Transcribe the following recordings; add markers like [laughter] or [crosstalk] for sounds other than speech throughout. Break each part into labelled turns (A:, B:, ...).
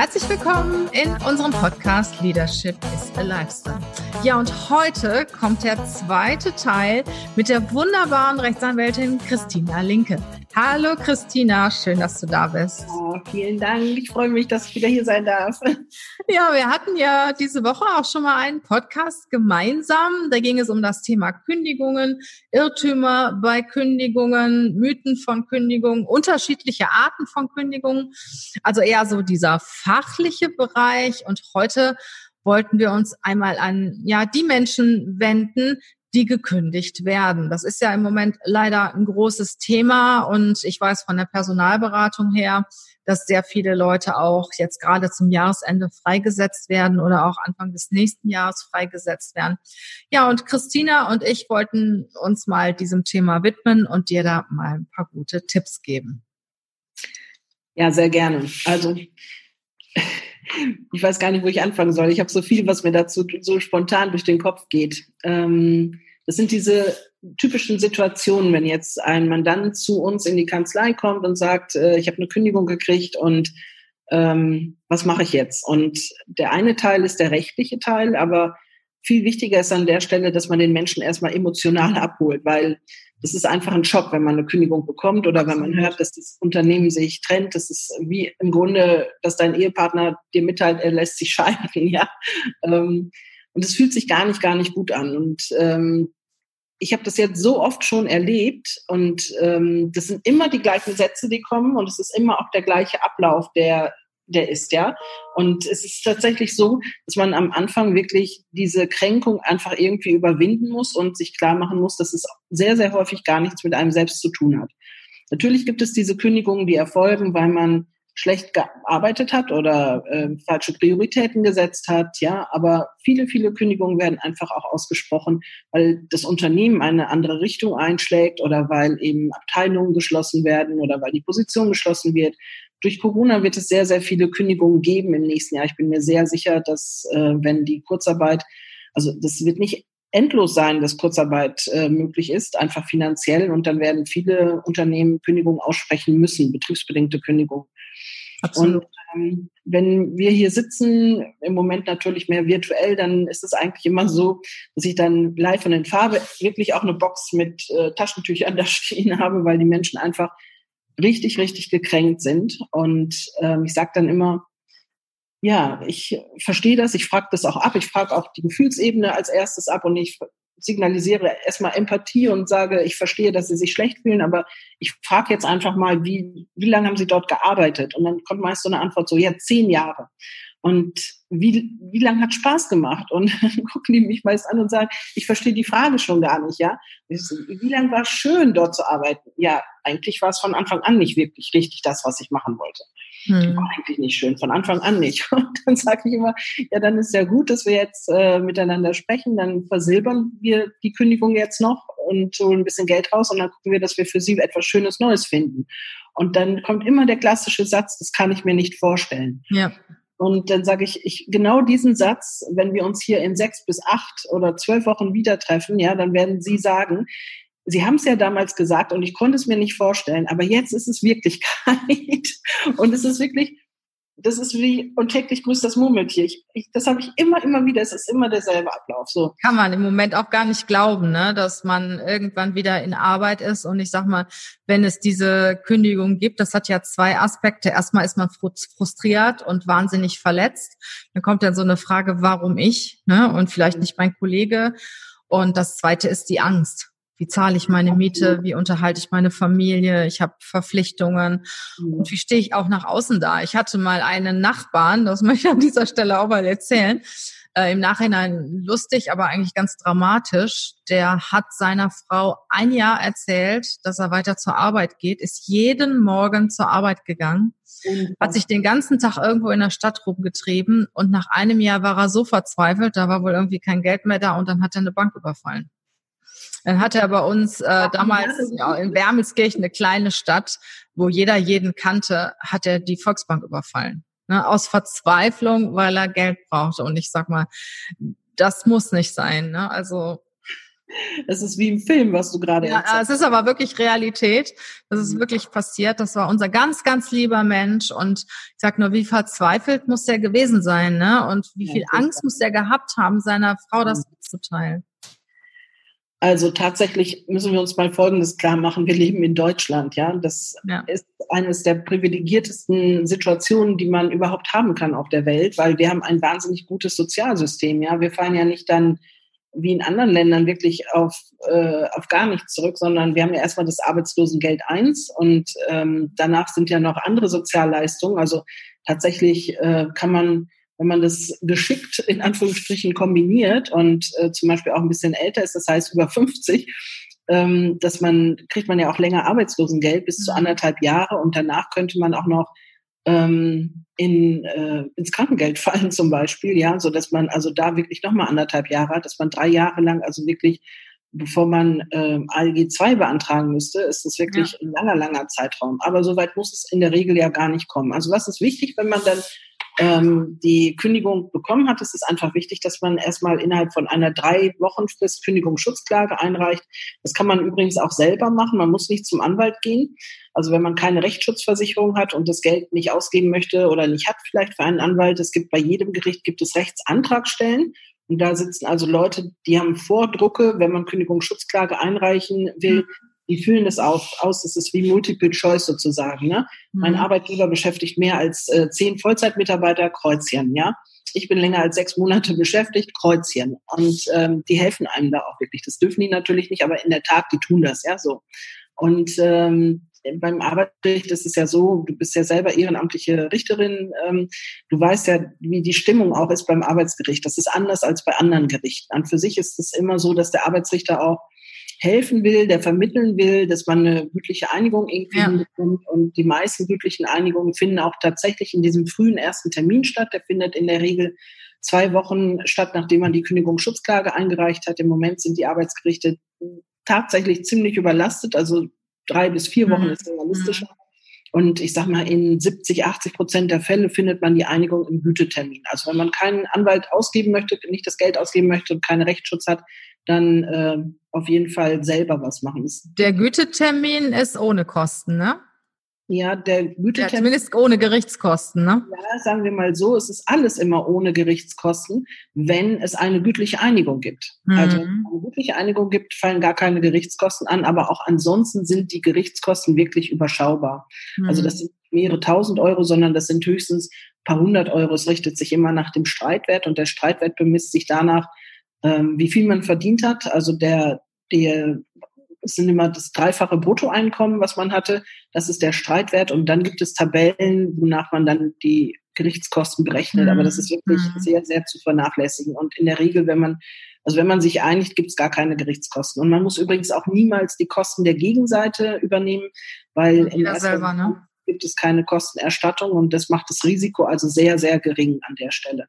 A: Herzlich willkommen in unserem Podcast Leadership is a Lifestyle. Ja, und heute kommt der zweite Teil mit der wunderbaren Rechtsanwältin Christina Linke. Hallo Christina, schön, dass du da bist.
B: Oh, vielen Dank. Ich freue mich, dass ich wieder hier sein darf. [laughs]
A: Ja, wir hatten ja diese Woche auch schon mal einen Podcast gemeinsam. Da ging es um das Thema Kündigungen, Irrtümer bei Kündigungen, Mythen von Kündigungen, unterschiedliche Arten von Kündigungen. Also eher so dieser fachliche Bereich. Und heute wollten wir uns einmal an ja die Menschen wenden, die gekündigt werden. Das ist ja im Moment leider ein großes Thema und ich weiß von der Personalberatung her, dass sehr viele Leute auch jetzt gerade zum Jahresende freigesetzt werden oder auch Anfang des nächsten Jahres freigesetzt werden. Ja, und Christina und ich wollten uns mal diesem Thema widmen und dir da mal ein paar gute Tipps geben.
B: Ja, sehr gerne. Also ich weiß gar nicht, wo ich anfangen soll. Ich habe so viel, was mir dazu so spontan durch den Kopf geht. Ähm, das sind diese typischen Situationen, wenn jetzt ein Mandant zu uns in die Kanzlei kommt und sagt, äh, ich habe eine Kündigung gekriegt und ähm, was mache ich jetzt? Und der eine Teil ist der rechtliche Teil, aber viel wichtiger ist an der Stelle, dass man den Menschen erstmal emotional [laughs] abholt, weil das ist einfach ein Schock, wenn man eine Kündigung bekommt oder wenn man hört, dass das Unternehmen sich trennt. Das ist wie im Grunde, dass dein Ehepartner dir mitteilt, er lässt sich [laughs] scheiden, ja. Ähm, und es fühlt sich gar nicht, gar nicht gut an. Und ähm, ich habe das jetzt so oft schon erlebt und ähm, das sind immer die gleichen Sätze, die kommen und es ist immer auch der gleiche Ablauf, der der ist, ja. Und es ist tatsächlich so, dass man am Anfang wirklich diese Kränkung einfach irgendwie überwinden muss und sich klar machen muss, dass es sehr, sehr häufig gar nichts mit einem selbst zu tun hat. Natürlich gibt es diese Kündigungen, die erfolgen, weil man schlecht gearbeitet hat oder äh, falsche Prioritäten gesetzt hat, ja, aber viele, viele Kündigungen werden einfach auch ausgesprochen, weil das Unternehmen eine andere Richtung einschlägt oder weil eben Abteilungen geschlossen werden oder weil die Position geschlossen wird. Durch Corona wird es sehr, sehr viele Kündigungen geben im nächsten Jahr. Ich bin mir sehr sicher, dass äh, wenn die Kurzarbeit, also das wird nicht endlos sein, dass Kurzarbeit äh, möglich ist, einfach finanziell. Und dann werden viele Unternehmen Kündigungen aussprechen müssen, betriebsbedingte Kündigungen. Absolut. Und ähm, wenn wir hier sitzen, im Moment natürlich mehr virtuell, dann ist es eigentlich immer so, dass ich dann live und in Farbe wirklich auch eine Box mit äh, Taschentüchern [laughs] da stehen habe, weil die Menschen einfach richtig, richtig gekränkt sind. Und ähm, ich sage dann immer, ja, ich verstehe das, ich frage das auch ab, ich frage auch die Gefühlsebene als erstes ab und ich signalisiere erstmal Empathie und sage, ich verstehe, dass sie sich schlecht fühlen, aber ich frage jetzt einfach mal, wie, wie lange haben sie dort gearbeitet? Und dann kommt meist so eine Antwort so, ja, zehn Jahre. Und wie, wie lange hat Spaß gemacht? Und [laughs] dann gucken die mich meist an und sagen, ich verstehe die Frage schon gar nicht, ja. Wie lange war es schön, dort zu arbeiten? Ja, eigentlich war es von Anfang an nicht wirklich richtig das, was ich machen wollte. Hm. War eigentlich nicht schön, von Anfang an nicht. [laughs] Und dann sage ich immer, ja, dann ist ja gut, dass wir jetzt äh, miteinander sprechen, dann versilbern wir die Kündigung jetzt noch und holen ein bisschen Geld raus und dann gucken wir, dass wir für sie etwas Schönes Neues finden. Und dann kommt immer der klassische Satz, das kann ich mir nicht vorstellen. Ja. Und dann sage ich, ich, genau diesen Satz, wenn wir uns hier in sechs bis acht oder zwölf Wochen wieder treffen, ja, dann werden Sie sagen, Sie haben es ja damals gesagt und ich konnte es mir nicht vorstellen, aber jetzt ist es Wirklichkeit. [laughs] Und es ist wirklich, das ist wie, und täglich grüßt das Murmeltier. Ich, ich, das habe ich immer, immer wieder. Es ist immer derselbe Ablauf. So.
A: Kann man im Moment auch gar nicht glauben, ne? dass man irgendwann wieder in Arbeit ist. Und ich sag mal, wenn es diese Kündigung gibt, das hat ja zwei Aspekte. Erstmal ist man frustriert und wahnsinnig verletzt. Dann kommt dann so eine Frage, warum ich? Ne? Und vielleicht nicht mein Kollege. Und das zweite ist die Angst. Wie zahle ich meine Miete? Wie unterhalte ich meine Familie? Ich habe Verpflichtungen. Und wie stehe ich auch nach außen da? Ich hatte mal einen Nachbarn, das [laughs] möchte ich an dieser Stelle auch mal erzählen, äh, im Nachhinein lustig, aber eigentlich ganz dramatisch. Der hat seiner Frau ein Jahr erzählt, dass er weiter zur Arbeit geht, ist jeden Morgen zur Arbeit gegangen, hat sich den ganzen Tag irgendwo in der Stadt rumgetrieben und nach einem Jahr war er so verzweifelt, da war wohl irgendwie kein Geld mehr da und dann hat er eine Bank überfallen. Dann hat er bei uns äh, damals ja, in Wermelskirchen, eine kleine Stadt, wo jeder jeden kannte, hat er die Volksbank überfallen. Ne, aus Verzweiflung, weil er Geld brauchte. Und ich sag mal, das muss nicht sein. Ne? Also
B: es ist wie im Film, was du gerade
A: Ja, es ist aber wirklich Realität. Das ist mhm. wirklich passiert. Das war unser ganz, ganz lieber Mensch. Und ich sag nur, wie verzweifelt muss der gewesen sein, ne? Und wie viel ja, Angst muss der gehabt haben, seiner Frau das mhm. mitzuteilen.
B: Also tatsächlich müssen wir uns mal Folgendes klar machen. Wir leben in Deutschland, ja. Das ja. ist eines der privilegiertesten Situationen, die man überhaupt haben kann auf der Welt, weil wir haben ein wahnsinnig gutes Sozialsystem, ja. Wir fallen ja nicht dann wie in anderen Ländern wirklich auf, äh, auf gar nichts zurück, sondern wir haben ja erstmal das Arbeitslosengeld 1 und ähm, danach sind ja noch andere Sozialleistungen. Also tatsächlich äh, kann man wenn man das geschickt in Anführungsstrichen kombiniert und äh, zum Beispiel auch ein bisschen älter ist, das heißt über 50, ähm, dass man kriegt man ja auch länger Arbeitslosengeld bis zu mhm. anderthalb Jahre und danach könnte man auch noch ähm, in, äh, ins Krankengeld [laughs] fallen zum Beispiel, ja, so dass man also da wirklich nochmal anderthalb Jahre hat, dass man drei Jahre lang also wirklich bevor man ähm, ALG 2 beantragen müsste, ist das wirklich ja. ein langer, langer Zeitraum. Aber soweit muss es in der Regel ja gar nicht kommen. Also was ist wichtig, wenn man dann ähm, die Kündigung bekommen hat, ist es einfach wichtig, dass man erstmal innerhalb von einer drei Wochen Frist Kündigungsschutzklage einreicht. Das kann man übrigens auch selber machen. Man muss nicht zum Anwalt gehen. Also wenn man keine Rechtsschutzversicherung hat und das Geld nicht ausgeben möchte oder nicht hat vielleicht für einen Anwalt, es gibt bei jedem Gericht gibt es Rechtsantragstellen. Und da sitzen also Leute, die haben Vordrucke, wenn man Kündigungsschutzklage einreichen will, die füllen das auf, aus, das ist wie Multiple Choice sozusagen. Ne? Mhm. Mein Arbeitgeber beschäftigt mehr als äh, zehn Vollzeitmitarbeiter, Kreuzchen, ja. Ich bin länger als sechs Monate beschäftigt, Kreuzchen. Und ähm, die helfen einem da auch wirklich. Das dürfen die natürlich nicht, aber in der Tat, die tun das, ja so. Und ähm, beim Arbeitsgericht ist es ja so, du bist ja selber ehrenamtliche Richterin, ähm, du weißt ja, wie die Stimmung auch ist beim Arbeitsgericht. Das ist anders als bei anderen Gerichten. An für sich ist es immer so, dass der Arbeitsrichter auch helfen will, der vermitteln will, dass man eine gütliche Einigung irgendwie ja. bekommt. Und die meisten gütlichen Einigungen finden auch tatsächlich in diesem frühen ersten Termin statt. Der findet in der Regel zwei Wochen statt, nachdem man die Kündigungsschutzklage eingereicht hat. Im Moment sind die Arbeitsgerichte tatsächlich ziemlich überlastet. Also drei bis vier Wochen mhm. ist realistischer. Mhm. Und ich sage mal, in 70, 80 Prozent der Fälle findet man die Einigung im Gütetermin. Also wenn man keinen Anwalt ausgeben möchte, nicht das Geld ausgeben möchte und keinen Rechtsschutz hat, dann äh, auf jeden Fall selber was machen.
A: Der Gütetermin ist ohne Kosten, ne?
B: Ja, der Gütetermin. Ja,
A: zumindest ohne Gerichtskosten, ne?
B: Ja, sagen wir mal so, es ist alles immer ohne Gerichtskosten, wenn es eine gütliche Einigung gibt. Mhm. Also, wenn es eine gütliche Einigung gibt, fallen gar keine Gerichtskosten an, aber auch ansonsten sind die Gerichtskosten wirklich überschaubar. Mhm. Also, das sind mehrere tausend Euro, sondern das sind höchstens ein paar hundert Euro. Es richtet sich immer nach dem Streitwert und der Streitwert bemisst sich danach, ähm, wie viel man verdient hat. Also der, der es sind immer das dreifache Bruttoeinkommen, was man hatte. Das ist der Streitwert. Und dann gibt es Tabellen, wonach man dann die Gerichtskosten berechnet. Mhm. Aber das ist wirklich mhm. sehr, sehr zu vernachlässigen. Und in der Regel, wenn man, also wenn man sich einigt, gibt es gar keine Gerichtskosten. Und man muss übrigens auch niemals die Kosten der Gegenseite übernehmen, weil in erster selber, ne? gibt es keine Kostenerstattung und das macht das Risiko also sehr, sehr gering an der Stelle.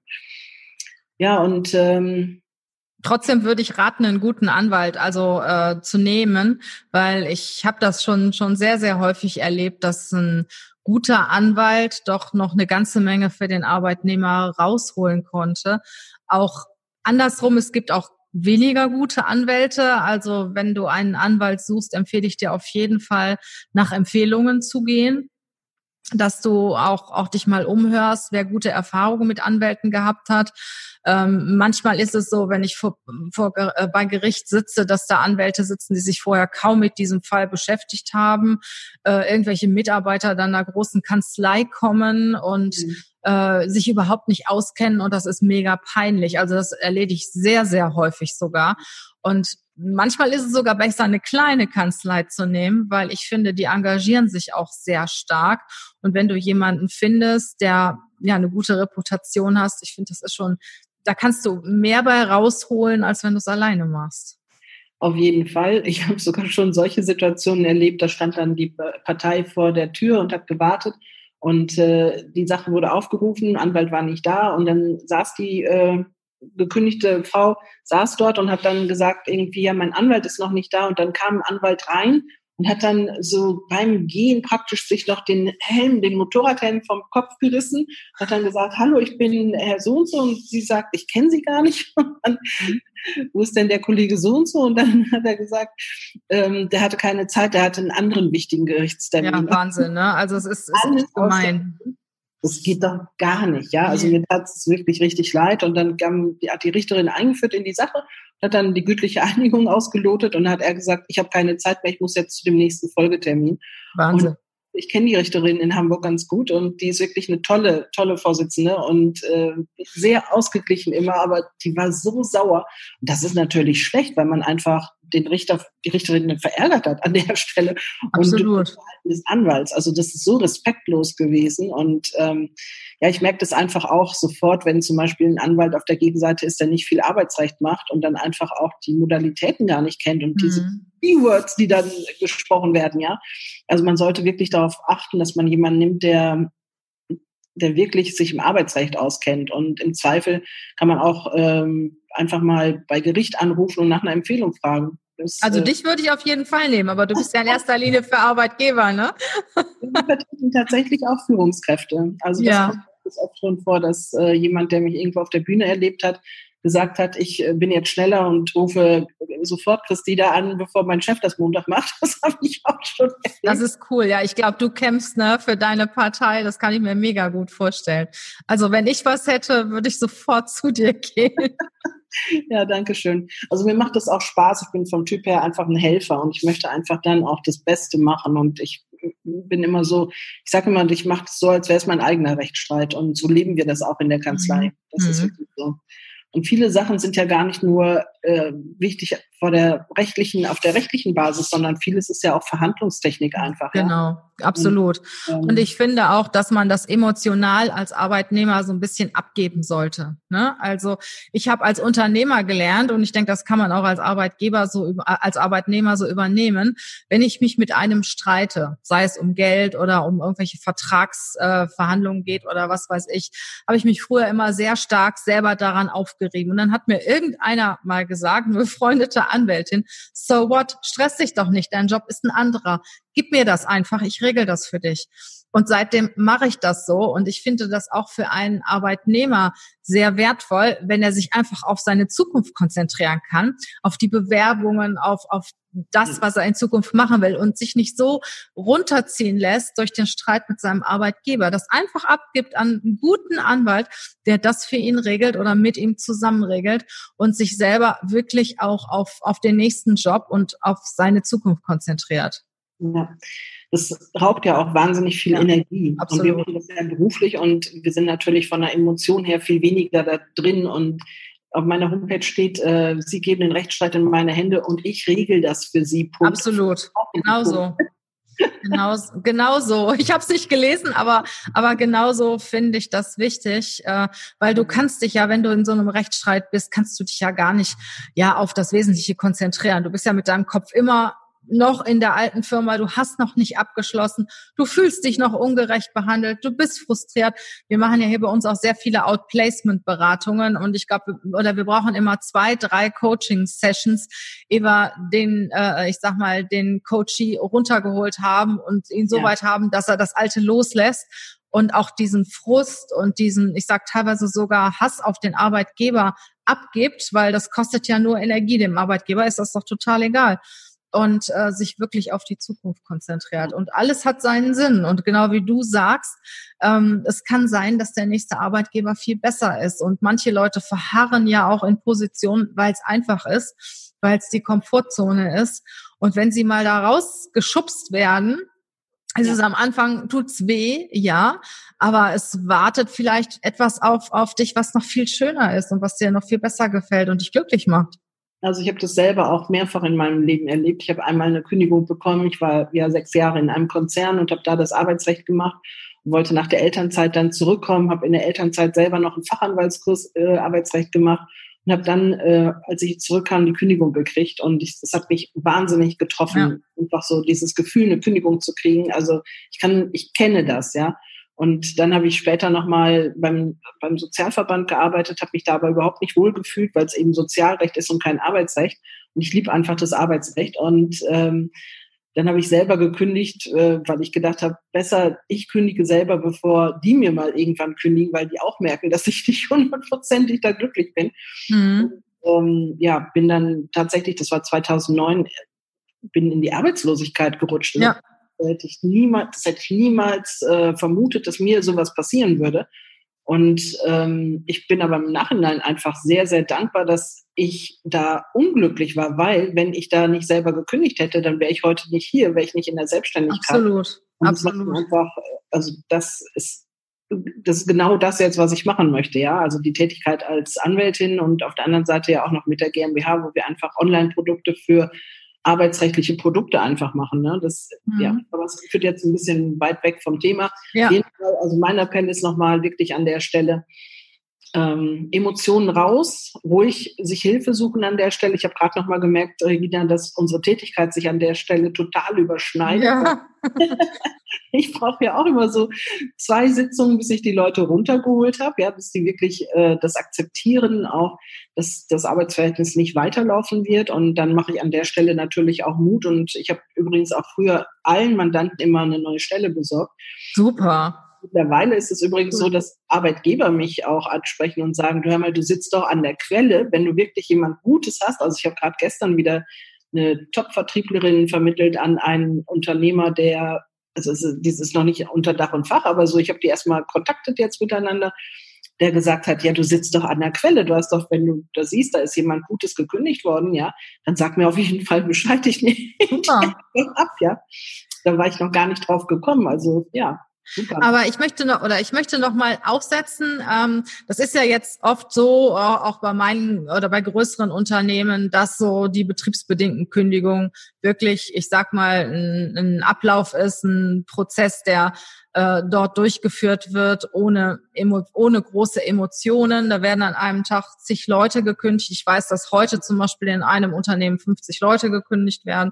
B: Ja, und ähm,
A: Trotzdem würde ich raten, einen guten Anwalt also äh, zu nehmen, weil ich habe das schon schon sehr sehr häufig erlebt, dass ein guter Anwalt doch noch eine ganze Menge für den Arbeitnehmer rausholen konnte. Auch andersrum, es gibt auch weniger gute Anwälte. Also wenn du einen Anwalt suchst, empfehle ich dir auf jeden Fall nach Empfehlungen zu gehen dass du auch, auch dich mal umhörst, wer gute Erfahrungen mit Anwälten gehabt hat. Ähm, manchmal ist es so, wenn ich vor, vor, äh, bei Gericht sitze, dass da Anwälte sitzen, die sich vorher kaum mit diesem Fall beschäftigt haben, äh, irgendwelche Mitarbeiter dann einer großen Kanzlei kommen und mhm. äh, sich überhaupt nicht auskennen und das ist mega peinlich. Also das erlebe ich sehr, sehr häufig sogar. Und manchmal ist es sogar besser, eine kleine Kanzlei zu nehmen, weil ich finde, die engagieren sich auch sehr stark. Und wenn du jemanden findest, der ja eine gute Reputation hast, ich finde, das ist schon, da kannst du mehr bei rausholen, als wenn du es alleine machst.
B: Auf jeden Fall. Ich habe sogar schon solche Situationen erlebt. Da stand dann die Partei vor der Tür und hat gewartet. Und äh, die Sache wurde aufgerufen, Anwalt war nicht da und dann saß die äh, gekündigte Frau saß dort und hat dann gesagt, irgendwie, ja, mein Anwalt ist noch nicht da. Und dann kam ein Anwalt rein und hat dann so beim Gehen praktisch sich noch den Helm, den Motorradhelm vom Kopf gerissen, hat dann gesagt, hallo, ich bin Herr so und so und sie sagt, ich kenne Sie gar nicht. [laughs] Dann, wo ist denn der Kollege so und so? Und dann [laughs] hat er gesagt, ähm, der hatte keine Zeit, der hatte einen anderen wichtigen Gerichtstermin.
A: Ja, Wahnsinn, ne? Also es ist, ist
B: Alles
A: gemein.
B: Das geht doch gar nicht, ja. Also mir tat es wirklich richtig leid. Und dann hat die Richterin eingeführt in die Sache hat dann die gütliche [laughs] Einigung ausgelotet und hat er gesagt, ich habe keine Zeit mehr, ich muss jetzt zu dem nächsten Folgetermin.
A: Wahnsinn.
B: Und ich kenne die Richterin in Hamburg ganz gut und die ist wirklich eine tolle, tolle Vorsitzende und äh, sehr ausgeglichen immer, aber die war so sauer. Und das ist natürlich schlecht, weil man einfach den Richter, die Richterin verärgert hat an der Stelle.
A: Absolut.
B: Und des Anwalts. Also das ist so respektlos gewesen. Und ähm, ja, ich merke das einfach auch sofort, wenn zum Beispiel ein Anwalt auf der Gegenseite ist, der nicht viel Arbeitsrecht macht und dann einfach auch die Modalitäten gar nicht kennt und mhm. diese Keywords, die dann gesprochen werden, ja. Also man sollte wirklich darauf achten, dass man jemanden nimmt, der der wirklich sich im Arbeitsrecht auskennt. Und im Zweifel kann man auch ähm, einfach mal bei Gericht anrufen und nach einer Empfehlung fragen.
A: Das, also äh, dich würde ich auf jeden Fall nehmen, aber du bist ja in erster Linie für Arbeitgeber, ne?
B: Wir vertreten tatsächlich auch Führungskräfte. Also das ja. kommt oft schon vor, dass äh, jemand, der mich irgendwo auf der Bühne erlebt hat, gesagt hat, ich äh, bin jetzt schneller und rufe sofort Christina an, bevor mein Chef das Montag macht. [laughs] Das habe ich auch schon
A: erlebt. Das ist cool, ja. Ich glaube, du kämpfst ne, für deine Partei. Das kann ich mir mega gut vorstellen. Also wenn ich was hätte, würde ich sofort zu dir [laughs] gehen.
B: ja, danke schön. Also mir macht das auch Spaß. Ich bin vom Typ her einfach ein Helfer und ich möchte einfach dann auch das Beste machen und ich bin immer so, ich sage immer, ich mache das so, als wäre es mein eigener Rechtsstreit und so leben wir das auch in der Kanzlei. Mhm. Das mhm. ist wirklich so. Und viele Sachen sind ja gar nicht nur äh, wichtig vor der rechtlichen, auf der rechtlichen Basis, sondern vieles ist ja auch Verhandlungstechnik einfach.
A: Genau, ja? Absolut. Und, ähm, und, ich finde auch, dass man das emotional als Arbeitnehmer so ein bisschen abgeben sollte. Ne? Also ich habe als Unternehmer gelernt und ich denke, das kann man auch als Arbeitgeber so als Arbeitnehmer so übernehmen, wenn ich mich mit einem streite, sei es um Geld oder um irgendwelche Vertragsverhandlungen äh, geht oder was weiß ich, habe ich mich früher immer sehr stark selber daran aufgerieben. Und dann hat mir irgendeiner mal gesagt, eine befreundete Anwältin, so what, stress dich doch nicht, dein Job ist ein anderer. Gib mir das einfach, ich regel das für dich. Und seitdem mache ich das so. Und ich finde das auch für einen Arbeitnehmer sehr wertvoll, wenn er sich einfach auf seine Zukunft konzentrieren kann, auf die Bewerbungen, auf, auf das, was er in Zukunft machen will und sich nicht so runterziehen lässt durch den Streit mit seinem Arbeitgeber. Das einfach abgibt an einen guten Anwalt, der das für ihn regelt oder mit ihm zusammen regelt und sich selber wirklich auch auf, auf den nächsten Job und auf seine Zukunft konzentriert.
B: Ja das raubt ja auch wahnsinnig viel ja, Energie. Absolut. Und wir machen das ja beruflich und wir sind natürlich von der Emotion her viel weniger da drin und auf meiner Homepage steht, äh, Sie geben den Rechtsstreit in meine Hände und ich regel das für Sie.
A: Punkt. Absolut, genau so. genau, genau so. Ich habe es nicht gelesen, aber aber genauso finde ich das wichtig, äh, weil du kannst dich ja, wenn du in so einem Rechtsstreit bist, kannst du dich ja gar nicht ja auf das Wesentliche konzentrieren. Du bist ja mit deinem Kopf immer noch in der alten Firma, du hast noch nicht abgeschlossen, du fühlst dich noch ungerecht behandelt, du bist frustriert. Wir machen ja hier bei uns auch sehr viele Outplacement-Beratungen. Und ich glaube, oder wir brauchen immer zwei, drei Coaching-Sessions, ehe wir den, äh, ich sag mal, den Coachee runtergeholt haben und ihn so ja. weit haben, dass er das Alte loslässt. Und auch diesen Frust und diesen, ich sag teilweise sogar Hass auf den Arbeitgeber abgibt, weil das kostet ja nur Energie. Dem Arbeitgeber ist das doch total egal und äh, sich wirklich auf die Zukunft konzentriert. Und alles hat seinen Sinn. Und genau wie du sagst, ähm, es kann sein, dass der nächste Arbeitgeber viel besser ist. Und manche Leute verharren ja auch in Positionen, weil es einfach ist, weil es die Komfortzone ist. Und wenn sie mal da rausgeschubst werden, ist es am Anfang, tut's weh, ja, aber es wartet vielleicht etwas auf, auf dich, was noch viel schöner ist und was dir noch viel besser gefällt und dich glücklich macht.
B: Also ich habe das selber auch mehrfach in meinem Leben erlebt. Ich habe einmal eine Kündigung bekommen. Ich war ja sechs Jahre in einem Konzern und habe da das Arbeitsrecht gemacht und wollte nach der Elternzeit dann zurückkommen. Habe in der Elternzeit selber noch einen Fachanwaltskurs äh, Arbeitsrecht gemacht und habe dann, äh, als ich zurückkam, die Kündigung gekriegt. Und ich, das hat mich wahnsinnig getroffen, ja. einfach so dieses Gefühl, eine Kündigung zu kriegen. Also ich kann, ich kenne das, ja. Und dann habe ich später nochmal beim, beim Sozialverband gearbeitet, habe mich da aber überhaupt nicht wohlgefühlt, weil es eben Sozialrecht ist und kein Arbeitsrecht. Und ich liebe einfach das Arbeitsrecht. Und ähm, dann habe ich selber gekündigt, äh, weil ich gedacht habe, besser ich kündige selber, bevor die mir mal irgendwann kündigen, weil die auch merken, dass ich nicht hundertprozentig da glücklich bin. Mhm. Und, ähm, ja, bin dann tatsächlich, das war 2009, bin in die Arbeitslosigkeit gerutscht. Ja hätte ich niemals, das hätte ich niemals äh, vermutet, dass mir sowas passieren würde. Und ähm, ich bin aber im Nachhinein einfach sehr, sehr dankbar, dass ich da unglücklich war, weil wenn ich da nicht selber gekündigt hätte, dann wäre ich heute nicht hier, wäre ich nicht in der Selbstständigkeit.
A: Absolut,
B: Und
A: absolut.
B: Einfach, also das ist das ist genau das jetzt, was ich machen möchte, ja. Also die Tätigkeit als Anwältin und auf der anderen Seite ja auch noch mit der GmbH, wo wir einfach Online-Produkte für arbeitsrechtliche Produkte einfach machen. Ne? Das, mhm. ja, aber es führt jetzt ein bisschen weit weg vom Thema. Ja. Also mein Appell ist nochmal wirklich an der Stelle, ähm, Emotionen raus, ruhig sich Hilfe suchen an der Stelle. Ich habe gerade noch mal gemerkt, Regina, dass unsere Tätigkeit sich an der Stelle total überschneidet. Ja. [laughs] ich brauche ja auch immer so zwei Sitzungen, bis ich die Leute runtergeholt habe, ja, bis die wirklich äh, das akzeptieren, auch dass das Arbeitsverhältnis nicht weiterlaufen wird. Und dann mache ich an der Stelle natürlich auch Mut. Und ich habe übrigens auch früher allen Mandanten immer eine neue Stelle besorgt.
A: Super.
B: Mittlerweile ist es übrigens so, dass Arbeitgeber mich auch ansprechen und sagen, du hör mal, du sitzt doch an der Quelle, wenn du wirklich jemand Gutes hast. Also ich habe gerade gestern wieder eine Top-Vertrieblerin vermittelt an einen Unternehmer, der, also dieses ist noch nicht unter Dach und Fach, aber so, ich habe die erstmal kontaktet jetzt miteinander, der gesagt hat, ja, du sitzt doch an der Quelle, du hast doch, wenn du das siehst, da ist jemand Gutes gekündigt worden, ja, dann sag mir auf jeden Fall Bescheid, ich nehme [laughs] ab, ja. Da war ich noch gar nicht drauf gekommen, also ja,
A: Super. Aber ich möchte noch oder ich möchte noch mal aufsetzen. Ähm, das ist ja jetzt oft so, auch bei meinen oder bei größeren Unternehmen, dass so die betriebsbedingten Kündigungen wirklich, ich sag mal, ein, ein Ablauf ist, ein Prozess, der äh, dort durchgeführt wird, ohne ohne große Emotionen. Da werden an einem Tag zig Leute gekündigt. Ich weiß, dass heute zum Beispiel in einem Unternehmen 50 Leute gekündigt werden.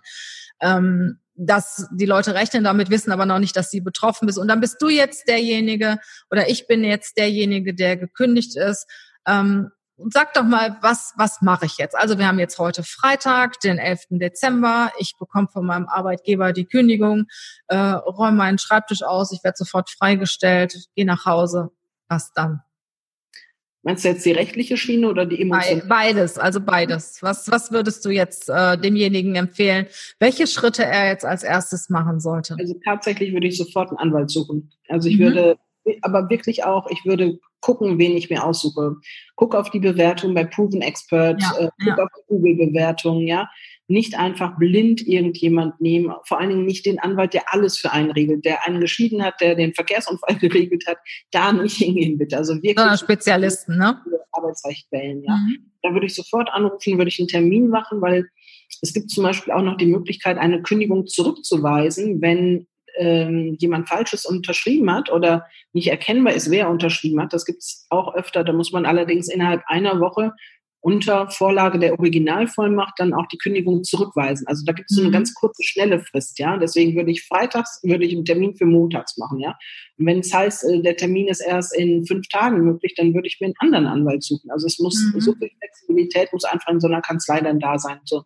A: Ähm, dass die Leute rechnen damit, wissen aber noch nicht, dass sie betroffen bist. Und dann bist du jetzt derjenige oder ich bin jetzt derjenige, der gekündigt ist. Ähm, sag doch mal, was, was mache ich jetzt? Also wir haben jetzt heute Freitag, den 11. Dezember. Ich bekomme von meinem Arbeitgeber die Kündigung, äh, räume meinen Schreibtisch aus, ich werde sofort freigestellt, gehe nach Hause. Was dann?
B: Meinst du jetzt die rechtliche Schiene oder die emotionale?
A: Beides, also beides. Was, was würdest du jetzt äh, demjenigen empfehlen, welche Schritte er jetzt als erstes machen sollte?
B: Also tatsächlich würde ich sofort einen Anwalt suchen. Also ich mhm. würde, aber wirklich auch, ich würde gucken, wen ich mir aussuche. Guck auf die Bewertung bei Proven Expert, ja, äh, guck ja. auf die Google-Bewertung, ja nicht einfach blind irgendjemand nehmen, vor allen Dingen nicht den Anwalt, der alles für einen regelt, der einen geschieden hat, der den Verkehrsunfall [laughs] geregelt hat, da nicht hingehen bitte. Also wirklich
A: Sondern Spezialisten, ne?
B: Arbeitsrecht wählen, ja. Mhm. Da würde ich sofort anrufen, würde ich einen Termin machen, weil es gibt zum Beispiel auch noch die Möglichkeit, eine Kündigung zurückzuweisen, wenn ähm, jemand Falsches unterschrieben hat oder nicht erkennbar ist, wer unterschrieben hat. Das gibt es auch öfter. Da muss man allerdings innerhalb einer Woche unter Vorlage der Originalvollmacht dann auch die Kündigung zurückweisen. Also da gibt es so eine mhm. ganz kurze, schnelle Frist, ja. Deswegen würde ich freitags, würde ich einen Termin für montags machen, ja. Und wenn es heißt, äh, der Termin ist erst in fünf Tagen möglich, dann würde ich mir einen anderen Anwalt suchen. Also es muss, mhm. so viel Flexibilität muss einfach in so einer Kanzlei dann da sein. So.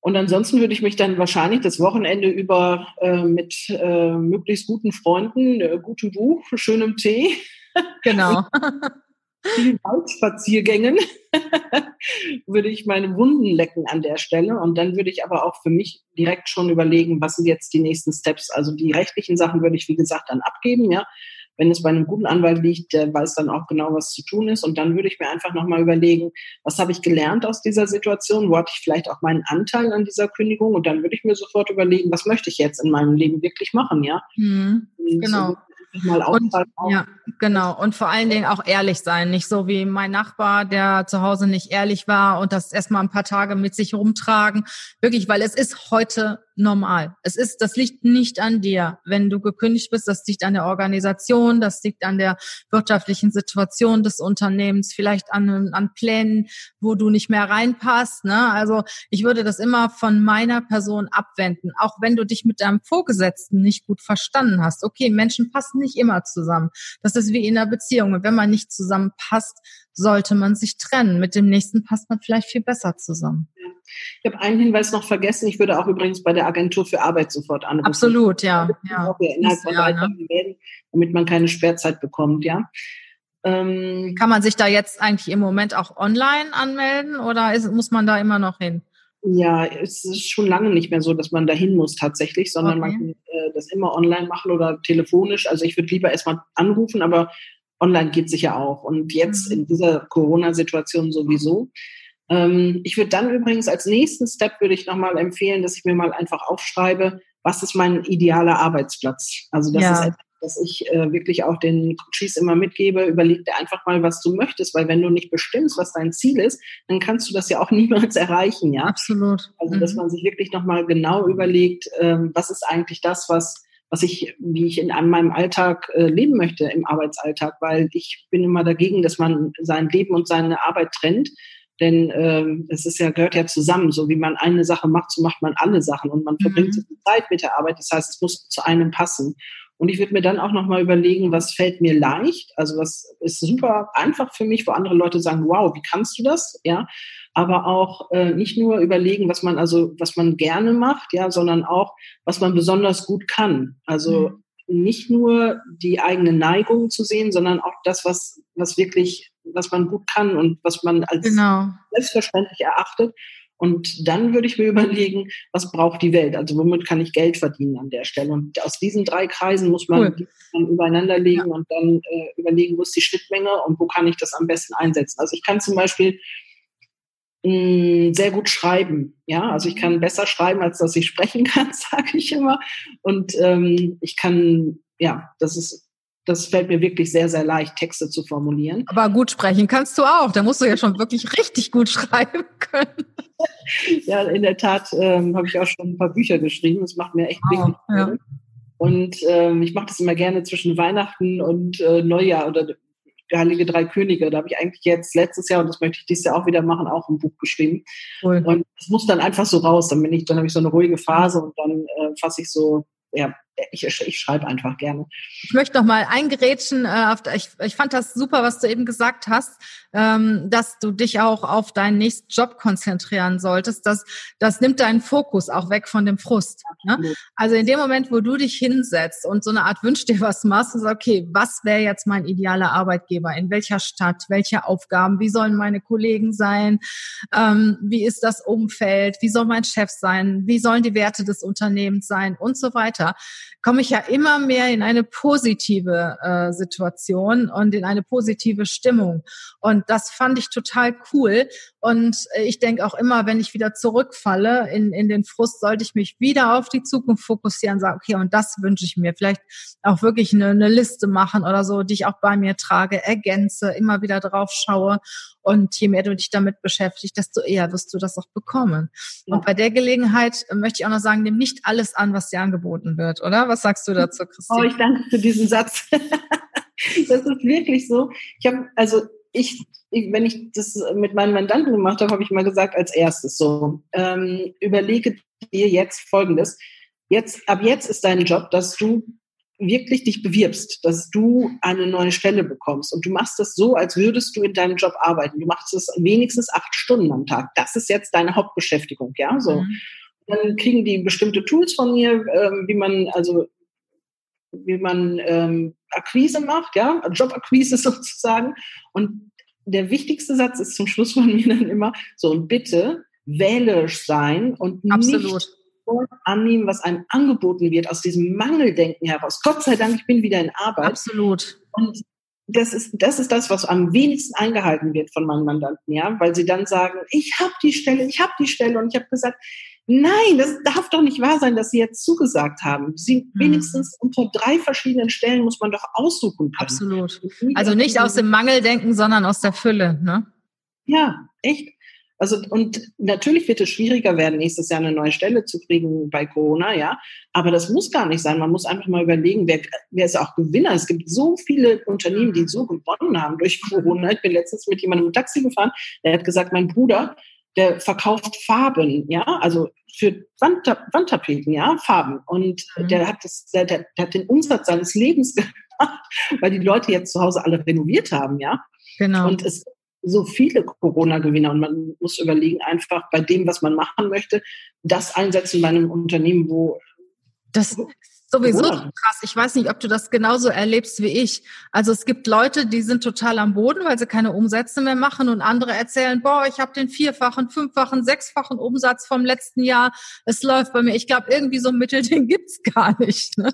B: Und ansonsten würde ich mich dann wahrscheinlich das Wochenende über äh, mit äh, möglichst guten Freunden, äh, gutem Buch, schönem Tee.
A: Genau. [laughs] [laughs]
B: vielen Waldspaziergängen [laughs] würde ich meine Wunden lecken an der Stelle. Und dann würde ich aber auch für mich direkt schon überlegen, was sind jetzt die nächsten Steps. Also die rechtlichen Sachen würde ich, wie gesagt, dann abgeben, ja. Wenn es bei einem guten Anwalt liegt, der weiß dann auch genau, was zu tun ist. Und dann würde ich mir einfach nochmal überlegen, was habe ich gelernt aus dieser Situation? Wo hatte ich vielleicht auch meinen Anteil an dieser Kündigung? Und dann würde ich mir sofort überlegen, was möchte ich jetzt in meinem Leben wirklich machen, ja?
A: Mhm, genau. So mal und, Ja, genau. Und vor allen Dingen auch ehrlich sein. Nicht so wie mein Nachbar, der zu Hause nicht ehrlich war und das erstmal ein paar Tage mit sich rumtragen. Wirklich, weil es ist heute normal. Es ist, das liegt nicht an dir. Wenn du gekündigt bist, das liegt an der Organisation, das liegt an der wirtschaftlichen Situation des Unternehmens, vielleicht an, an Plänen, wo du nicht mehr reinpasst. Ne? Also ich würde das immer von meiner Person abwenden, auch wenn du dich mit deinem Vorgesetzten nicht gut verstanden hast. Okay, Menschen passen nicht immer zusammen. Das ist wie in einer Beziehung. Wenn man nicht zusammenpasst, sollte man sich trennen. Mit dem nächsten passt man vielleicht viel besser zusammen.
B: Ich habe einen Hinweis noch vergessen. Ich würde auch übrigens bei der Agentur für Arbeit sofort anrufen.
A: Absolut, ja. ja.
B: Innerhalb von ja, ne? Damit man keine Sperrzeit bekommt, ja.
A: Ähm, Kann man sich da jetzt eigentlich im Moment auch online anmelden oder ist, muss man da immer noch hin?
B: Ja, es ist schon lange nicht mehr so, dass man da hin muss tatsächlich, sondern okay. man kann äh, das immer online machen oder telefonisch. Also ich würde lieber erstmal anrufen, aber online geht sicher auch. Und jetzt mhm. in dieser Corona-Situation sowieso. Ähm, ich würde dann übrigens als nächsten Step würde ich nochmal empfehlen, dass ich mir mal einfach aufschreibe, was ist mein idealer Arbeitsplatz? Also das ja. ist etwas, was ich äh, wirklich auch den Coaches immer mitgebe. Überleg dir einfach mal, was du möchtest, weil wenn du nicht bestimmst, was dein Ziel ist, dann kannst du das ja auch [laughs] niemals erreichen, ja?
A: Absolut.
B: Also, dass mhm. man sich wirklich nochmal genau überlegt, ähm, was ist eigentlich das, was was ich, wie ich in meinem Alltag äh, leben möchte, im Arbeitsalltag, weil ich bin immer dagegen, dass man sein Leben und seine Arbeit trennt. Denn ähm, es ist ja, gehört ja zusammen. So wie man eine Sache macht, so macht man alle Sachen und man verbringt mhm. Zeit mit der Arbeit. Das heißt, es muss zu einem passen. Und ich würde mir dann auch nochmal überlegen, was fällt mir leicht? Also was ist super einfach für mich, wo andere Leute sagen, wow, wie kannst du das? Ja. Aber auch äh, nicht nur überlegen, was man also, was man gerne macht, ja, sondern auch, was man besonders gut kann. Also mhm nicht nur die eigene Neigung zu sehen, sondern auch das, was, was wirklich, was man gut kann und was man als genau. selbstverständlich erachtet. Und dann würde ich mir [laughs] überlegen, was braucht die Welt? Also womit kann ich Geld verdienen an der Stelle? Und aus diesen drei Kreisen muss man, cool. man übereinander legen ja. und dann äh, überlegen, wo ist die Schnittmenge und wo kann ich das am besten einsetzen. Also ich kann zum Beispiel mh, mm, sehr gut schreiben. Ja, also ich kann besser schreiben, als dass ich [laughs] sprechen kann, sage ich immer. Und ähm, ich kann, ja, das ist das fällt mir wirklich sehr, sehr leicht, Texte zu formulieren.
A: Aber gut sprechen kannst du auch. Da musst du ja schon wirklich richtig gut schreiben können. [laughs]
B: ja, in der Tat ähm, habe ich auch schon ein paar Bücher geschrieben. Das macht mir echt wow, wirklich ja. Und ähm, ich mache das immer gerne zwischen Weihnachten und äh, Neujahr oder Heilige Drei Könige. Da habe ich eigentlich jetzt letztes Jahr, und das möchte ich dieses Jahr auch wieder machen, auch ein Buch geschrieben. Cool. Und es muss dann einfach so raus. Dann bin ich, dann habe ich so eine ruhige Phase und dann äh, fasse ich so ja, ich, ich schreibe einfach gerne.
A: Ich möchte noch mal eingerätschen. Äh, ich, ich fand das super, was du eben gesagt hast, ähm, dass du dich auch auf deinen nächsten Job konzentrieren solltest. Das, das nimmt deinen Fokus auch weg von dem Frust. Ne? Also in dem Moment, wo du dich hinsetzt und so eine Art wünsch dir was machst, und sagst, okay, was wäre jetzt mein idealer Arbeitgeber? In welcher Stadt? Welche Aufgaben? Wie sollen meine Kollegen sein? Ähm, wie ist das Umfeld? Wie soll mein Chef sein? Wie sollen die Werte des Unternehmens sein? Und so weiter komme ich ja immer mehr in eine positive äh, Situation und in eine positive Stimmung. Und das fand ich total cool. Und ich denke auch immer, wenn ich wieder zurückfalle in, in den Frust, sollte ich mich wieder auf die Zukunft fokussieren, sagen, okay, und das wünsche ich mir. Vielleicht auch wirklich eine, eine Liste machen oder so, die ich auch bei mir trage, ergänze, immer wieder drauf schaue. Und je mehr du dich damit beschäftigst, desto eher wirst du das auch bekommen. Ja. Und bei der Gelegenheit möchte ich auch noch sagen, nimm nicht alles an, was dir angeboten wird, oder? Was sagst du dazu, Christine?
B: Oh, ich danke für diesen Satz. [laughs] das ist wirklich so. Ich habe, also ich, ich, wenn ich das mit meinen Mandanten gemacht habe, habe ich mal gesagt, als erstes so, ähm, überlege dir jetzt Folgendes. Jetzt, ab jetzt ist dein Job, dass du wirklich dich bewirbst, dass du eine neue Stelle bekommst. Und du machst das so, als würdest du in deinem Job arbeiten. Du machst es wenigstens acht Stunden am Tag. Das ist jetzt deine Hauptbeschäftigung, ja, so. Mhm. Dann kriegen die bestimmte Tools von mir, ähm, wie man, also, wie man ähm, Akquise macht, ja, Jobakquise [laughs] sozusagen. Und der wichtigste Satz ist zum Schluss von mir dann immer so, und bitte wählerisch sein und Absolut. nicht annehmen, was einem angeboten wird, aus diesem Mangeldenken heraus. Gott sei Dank, ich bin wieder in Arbeit.
A: Absolut.
B: Und das ist, das ist das, was am wenigsten eingehalten wird von meinen Mandanten, ja, weil sie dann sagen, ich habe die Stelle, ich habe die Stelle und ich habe gesagt, nein, das darf doch nicht wahr sein, dass Sie jetzt zugesagt haben. Sie hm. wenigstens unter drei verschiedenen Stellen muss man doch aussuchen können.
A: Absolut. Also nicht aus dem Mangel denken, sondern aus der Fülle, ne?
B: Ja, echt. Also, und natürlich wird es schwieriger werden, nächstes Jahr eine neue Stelle zu kriegen bei Corona, ja. Aber das muss gar nicht sein. Man muss einfach mal überlegen, wer, wer ist auch Gewinner. Es gibt so viele Unternehmen, die so gewonnen haben durch Corona. Ich bin letztens mit jemandem im Taxi gefahren, der hat gesagt, mein Bruder, der verkauft Farben, ja, also für Wandta Wandtapeten, ja, Farben. Und mhm. der hat das, der, der, hat den Umsatz seines Lebens [laughs] gemacht, weil die Leute jetzt zu Hause alle renoviert haben, ja. Genau. Und es so viele Corona-Gewinner und man muss überlegen, einfach bei dem, was man machen möchte, das einsetzen bei einem Unternehmen, wo
A: das sowieso krass. Ich weiß nicht, ob du das genauso erlebst wie ich. Also es gibt Leute, die sind total am Boden, weil sie keine Umsätze mehr machen und andere erzählen, boah, ich habe den vierfachen, fünffachen, sechsfachen Umsatz vom letzten Jahr. Es läuft bei mir. Ich glaube, irgendwie so ein Mittel, [laughs] den gibt's gar nicht. Ne?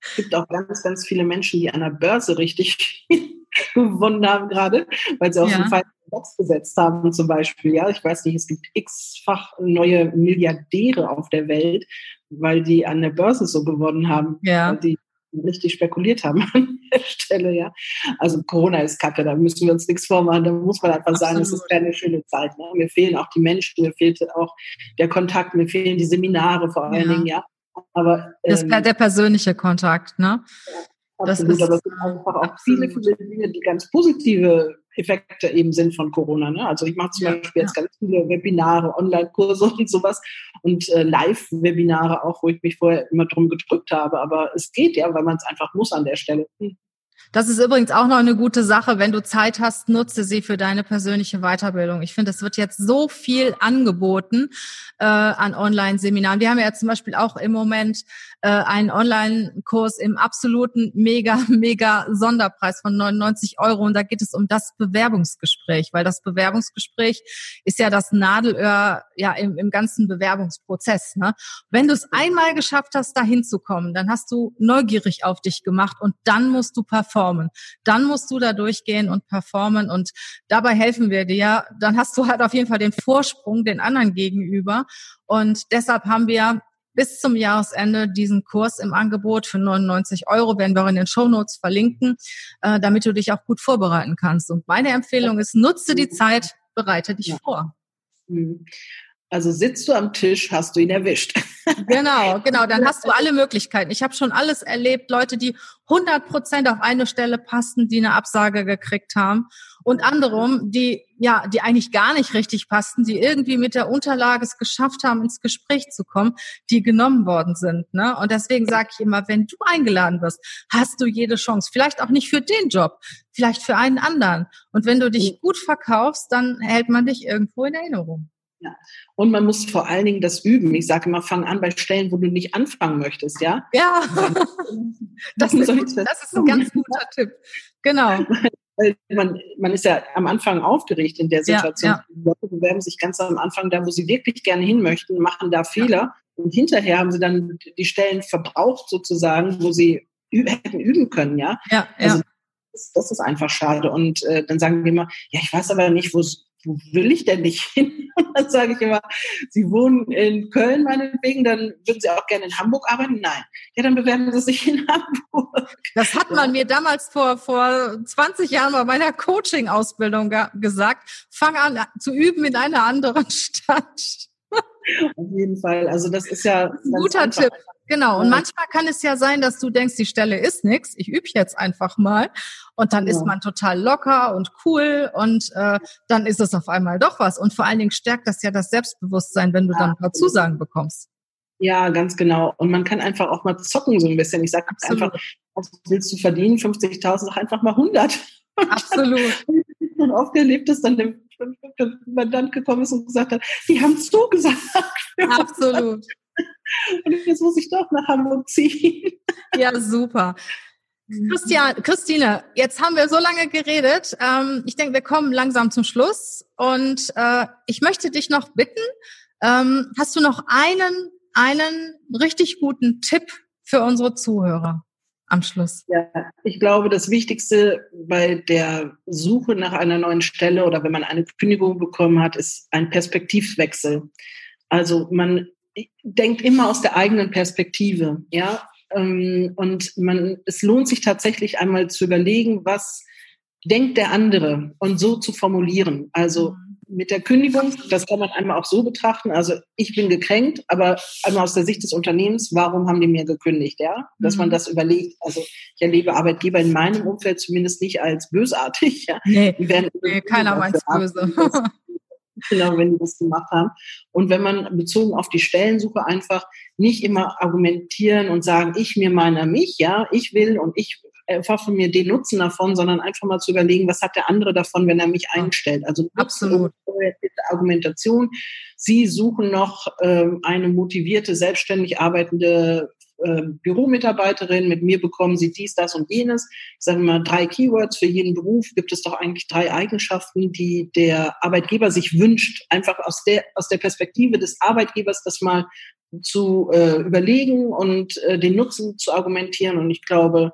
B: Es gibt auch ganz, ganz viele Menschen, die an der Börse richtig [laughs] [laughs] gewonnen haben gerade, weil sie auf ja. den falschen Box gesetzt haben zum Beispiel. Ja, ich weiß nicht, es gibt x-fach neue Milliardäre auf der Welt, weil die an der Börse so gewonnen haben. Ja. Weil die richtig spekuliert haben [laughs] an der Stelle, ja. Also Corona ist kacke, da müssen wir uns nichts vormachen, da muss man einfach sagen, es ist keine schöne Zeit. Ne? Mir fehlen auch die Menschen, mir fehlt auch der Kontakt, mir fehlen die Seminare vor allen ja. Dingen, ja.
A: Aber ähm, das, der persönliche Kontakt, ne? Ja.
B: Absolut, das ist, aber es sind einfach auch viele, viele Dinge, die ganz positive Effekte eben sind von Corona. Ne? Also ich mache zum ja, Beispiel jetzt ganz viele Webinare, Online-Kurse [laughs] und sowas und äh, Live-Webinare auch, wo ich mich vorher immer drum gedrückt habe. Aber es geht ja, weil man es einfach muss an der Stelle. Hm.
A: Das ist übrigens auch noch eine gute Sache. Wenn du Zeit hast, nutze sie für deine persönliche Weiterbildung. Ich finde, es wird jetzt so viel angeboten äh, an Online-Seminaren. Wir haben ja zum Beispiel auch im Moment äh, einen Online-Kurs im absoluten mega, [laughs] mega Sonderpreis von 99 Euro. Und da geht es um das Bewerbungsgespräch, weil das Bewerbungsgespräch ist ja das Nadelöhr ja im, im ganzen Bewerbungsprozess. Ne? Wenn du es einmal geschafft hast, da hinzukommen, dann hast du neugierig auf dich gemacht und dann musst du performen performen. Dann musst du da durchgehen und performen und dabei helfen wir dir. Dann hast du halt auf jeden Fall den Vorsprung den anderen gegenüber. Und deshalb haben wir bis zum Jahresende diesen Kurs im Angebot für 99 Euro, werden wir auch in den Show Notes verlinken, äh, damit du dich auch gut vorbereiten kannst. Und meine Empfehlung ist, nutze die Zeit, bereite dich vor.
B: Mhm. Also sitzt du am Tisch, hast du ihn erwischt. [laughs]
A: Genau, genau. Dann hast du alle Möglichkeiten. Ich habe schon alles erlebt, Leute, die 100 Prozent auf eine Stelle passten, die eine Absage gekriegt haben. Und andere, die ja, die eigentlich gar nicht richtig passten, die irgendwie mit der Unterlage es geschafft haben, ins Gespräch zu kommen, die genommen worden sind. Ne? Und deswegen sage ich immer, wenn du eingeladen wirst, hast du jede Chance. Vielleicht auch nicht für den Job, vielleicht für einen anderen. Und wenn du dich gut verkaufst, dann hält man dich irgendwo in Erinnerung.
B: Ja. Und man muss vor allen Dingen das üben. Ich sage immer, fang an bei Stellen, wo du nicht anfangen möchtest, ja?
A: Ja, [laughs] [laughs] das, ist, das ist ein ganz guter Tipp. Genau. [laughs]
B: Man, man ist ja am Anfang aufgeregt in der Situation. Ja, ja. Die Leute bewerben sich ganz am Anfang da, wo sie wirklich gerne hin möchten, machen da Fehler. Ja. Und hinterher haben sie dann die Stellen verbraucht sozusagen, wo sie hätten üben können, ja? Ja, also, das, ist einfach schade. Und äh, dann sagen die immer, ja, ich weiß aber nicht, wo wo will ich denn nicht hin? [laughs] Und dann sage ich immer, Sie wohnen in Köln meinetwegen, dann würden Sie auch gerne in Hamburg arbeiten? Nein. Ja, dann bewerben Sie sich in [laughs] Hamburg.
A: Das hat man mir damals vor, vor 20 Jahren bei meiner Coaching-Ausbildung gesagt. Fang an zu üben in einer anderen [laughs] Stadt.
B: Auf jeden Fall. Also das ist ja
A: ein guter einfach. Tipp. Genau. Und manchmal kann es ja sein, dass du denkst, die Stelle ist nichts. Ich übe jetzt einfach mal. Und dann ja. ist man total locker und cool und äh, dann ist es auf einmal doch was. Und vor allen Dingen stärkt das ja das Selbstbewusstsein, wenn du ja. dann ein paar Zusagen bekommst.
B: Ja, ganz genau. Und man kann einfach auch mal zocken so ein bisschen. Ich sage einfach, was willst du verdienen? 50.000, sag einfach mal 100. [laughs]
A: Absolut.
B: Und oft erlebt es dann dem Mandant gekommen ist und gesagt hat, die haben zugesagt.
A: Absolut.
B: Und jetzt muss ich doch nach Hamburg ziehen.
A: Ja, super. Christian, Christine, jetzt haben wir so lange geredet. Ähm, ich denke, wir kommen langsam zum Schluss. Und äh, ich möchte dich noch bitten, ähm, hast du noch einen, einen richtig guten Tipp für unsere Zuhörer am Schluss?
B: Ja, ich glaube, das Wichtigste bei der Suche nach einer neuen Stelle oder wenn man eine Kündigung bekommen hat, ist ein Perspektivwechsel. Also man denkt immer aus der eigenen Perspektive, ja. Ähm, und man, es lohnt sich tatsächlich einmal zu überlegen, was denkt der andere und so zu formulieren. Also mit der Kündigung, das kann man einmal auch so betrachten. Also ich bin gekränkt, aber einmal aus der Sicht des Unternehmens, warum haben die mir gekündigt, ja? Dass mhm. man das überlegt. Also ich erlebe Arbeitgeber in meinem Umfeld zumindest nicht als bösartig. Ja?
A: Nee, nee keiner meint böse. [laughs]
B: genau, wenn die das gemacht haben. Und wenn man bezogen auf die Stellensuche einfach nicht immer argumentieren und sagen, ich mir meiner mich, ja, ich will und ich erhoffe mir den Nutzen davon, sondern einfach mal zu überlegen, was hat der andere davon, wenn er mich einstellt. Also
A: absolut
B: Argumentation. Sie suchen noch ähm, eine motivierte, selbstständig arbeitende äh, Büromitarbeiterin, mit mir bekommen Sie dies, das und jenes. Sagen wir mal drei Keywords für jeden Beruf. Gibt es doch eigentlich drei Eigenschaften, die der Arbeitgeber sich wünscht, einfach aus der, aus der Perspektive des Arbeitgebers das mal zu äh, überlegen und äh, den Nutzen zu argumentieren. Und ich glaube,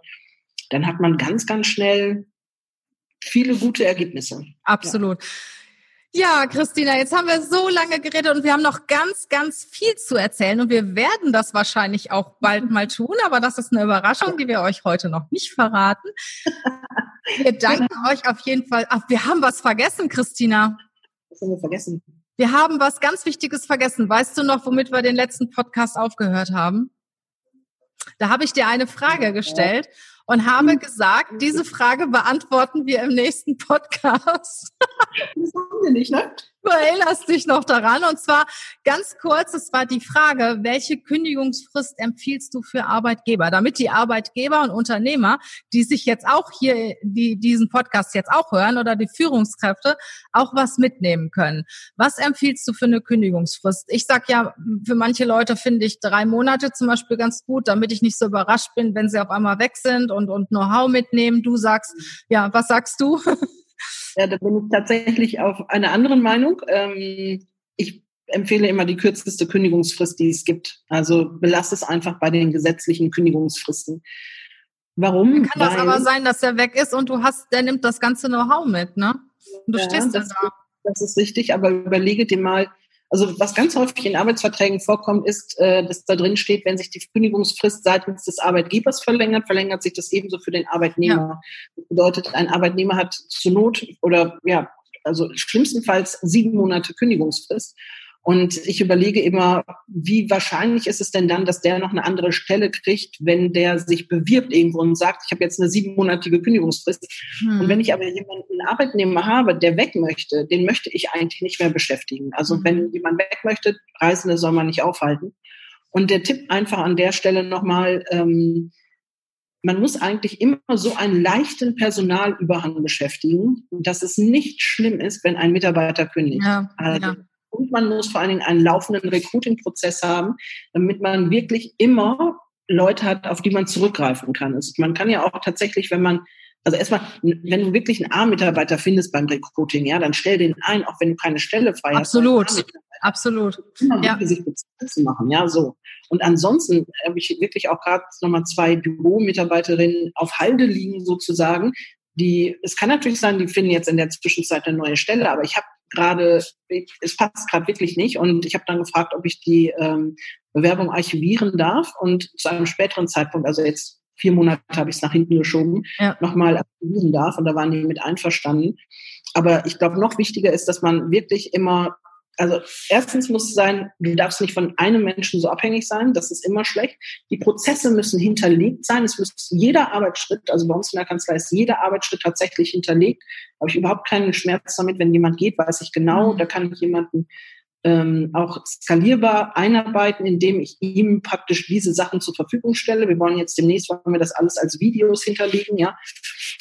B: dann hat man ganz, ganz schnell viele gute Ergebnisse.
A: Absolut. Ja. Ja, Christina, jetzt haben wir so lange geredet und wir haben noch ganz, ganz viel zu erzählen und wir werden das wahrscheinlich auch bald mal tun, aber das ist eine Überraschung, die wir euch heute noch nicht verraten. Wir danken euch auf jeden Fall. Ach, wir haben was vergessen, Christina.
B: Was haben wir vergessen?
A: Wir haben was ganz Wichtiges vergessen. Weißt du noch, womit wir den letzten Podcast aufgehört haben? Da habe ich dir eine Frage gestellt und habe hm. gesagt, diese Frage beantworten wir im nächsten Podcast.
B: Das haben wir nicht, ne?
A: Du erinnerst dich noch daran. Und zwar ganz kurz, es war die Frage, welche Kündigungsfrist empfiehlst du für Arbeitgeber, damit die Arbeitgeber und Unternehmer, die sich jetzt auch hier, die diesen Podcast jetzt auch hören oder die Führungskräfte, auch was mitnehmen können. Was empfiehlst du für eine Kündigungsfrist? Ich sag ja, für manche Leute finde ich drei Monate zum Beispiel ganz gut, damit ich nicht so überrascht bin, wenn sie auf einmal weg sind und, und Know-how mitnehmen. Du sagst, ja, was sagst du? [laughs]
B: Ja, da bin ich tatsächlich auf einer anderen Meinung. Ähm, ich empfehle immer die kürzeste Kündigungsfrist, die es gibt. Also belass es einfach bei den gesetzlichen Kündigungsfristen. Warum?
A: Kann Weil, das aber sein, dass er weg ist und du hast, der nimmt das ganze Know-how mit, ne? Und du ja, stehst
B: das, da. Das ist richtig, aber überlege dir mal, also was ganz häufig in Arbeitsverträgen vorkommt, ist, äh, dass da drin steht, wenn sich die Kündigungsfrist seitens des Arbeitgebers verlängert, verlängert sich das ebenso für den Arbeitnehmer. Ja. Das bedeutet, ein Arbeitnehmer hat zur Not oder ja, also schlimmstenfalls sieben Monate Kündigungsfrist. Und ich überlege immer, wie wahrscheinlich ist es denn dann, dass der noch eine andere Stelle kriegt, wenn der sich bewirbt irgendwo und sagt, ich habe jetzt eine siebenmonatige Kündigungsfrist. Hm. Und wenn ich aber jemanden, einen Arbeitnehmer habe, der weg möchte, den möchte ich eigentlich nicht mehr beschäftigen. Also hm. wenn jemand weg möchte, Reisende soll man nicht aufhalten. Und der Tipp einfach an der Stelle nochmal, ähm, man muss eigentlich immer so einen leichten Personalüberhang beschäftigen, dass es nicht schlimm ist, wenn ein Mitarbeiter kündigt. Ja, also, ja und man muss vor allen Dingen einen laufenden Recruiting-Prozess haben, damit man wirklich immer Leute hat, auf die man zurückgreifen kann. Also man kann ja auch tatsächlich, wenn man also erstmal, wenn du wirklich einen A-Mitarbeiter findest beim Recruiting, ja, dann stell den ein, auch wenn du keine Stelle frei
A: Absolut. hast. Absolut.
B: Immer ja. sich bezahlt zu machen, ja, so. Und ansonsten habe ich wirklich auch gerade nochmal zwei Büromitarbeiterinnen auf Halde liegen sozusagen, die, es kann natürlich sein, die finden jetzt in der Zwischenzeit eine neue Stelle, aber ich habe gerade, es passt gerade wirklich nicht. Und ich habe dann gefragt, ob ich die ähm, Bewerbung archivieren darf und zu einem späteren Zeitpunkt, also jetzt vier Monate habe ich es nach hinten geschoben, ja. nochmal archivieren darf. Und da waren die mit einverstanden. Aber ich glaube, noch wichtiger ist, dass man wirklich immer also erstens muss es sein, du darfst nicht von einem Menschen so abhängig sein, das ist immer schlecht. Die Prozesse müssen hinterlegt sein. Es muss jeder Arbeitsschritt, also bei uns in der Kanzlei ist jeder Arbeitsschritt tatsächlich hinterlegt. Habe ich überhaupt keinen Schmerz damit, wenn jemand geht, weiß ich genau, mhm. da kann ich jemanden ähm, auch skalierbar einarbeiten, indem ich ihm praktisch diese Sachen zur Verfügung stelle. Wir wollen jetzt demnächst, wollen wir das alles als Videos hinterlegen, ja,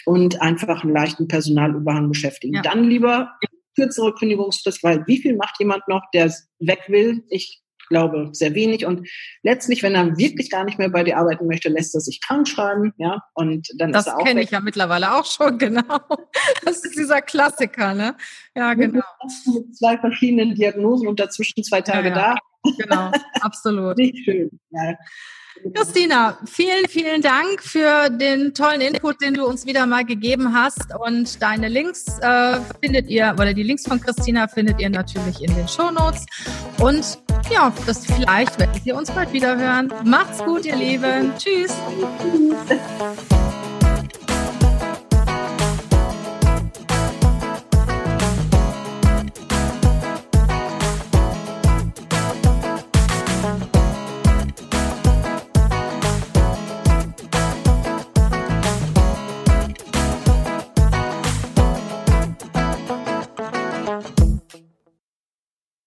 B: und einfach einen leichten Personalüberhang beschäftigen. Ja. Dann lieber kürzere Kündigungsfrist, weil wie viel macht jemand noch, der weg will? Ich glaube sehr wenig. Und letztlich, wenn er wirklich gar nicht mehr bei dir arbeiten möchte, lässt er sich krank schreiben, ja, und dann
A: das
B: ist er auch.
A: Das kenne ich ja mittlerweile auch schon, [laughs] genau. Das ist dieser Klassiker, ne? Ja, genau.
B: Mit zwei verschiedenen Diagnosen und dazwischen zwei Tage ja, ja.
A: da. Genau, [laughs] absolut.
B: Nicht schön. Ja.
A: Christina, vielen, vielen Dank für den tollen Input, den du uns wieder mal gegeben hast. Und deine Links äh, findet ihr, oder die Links von Christina findet ihr natürlich in den Shownotes. Und ja, das vielleicht werdet ihr uns bald wieder hören. Macht's gut, ihr Lieben. Tschüss.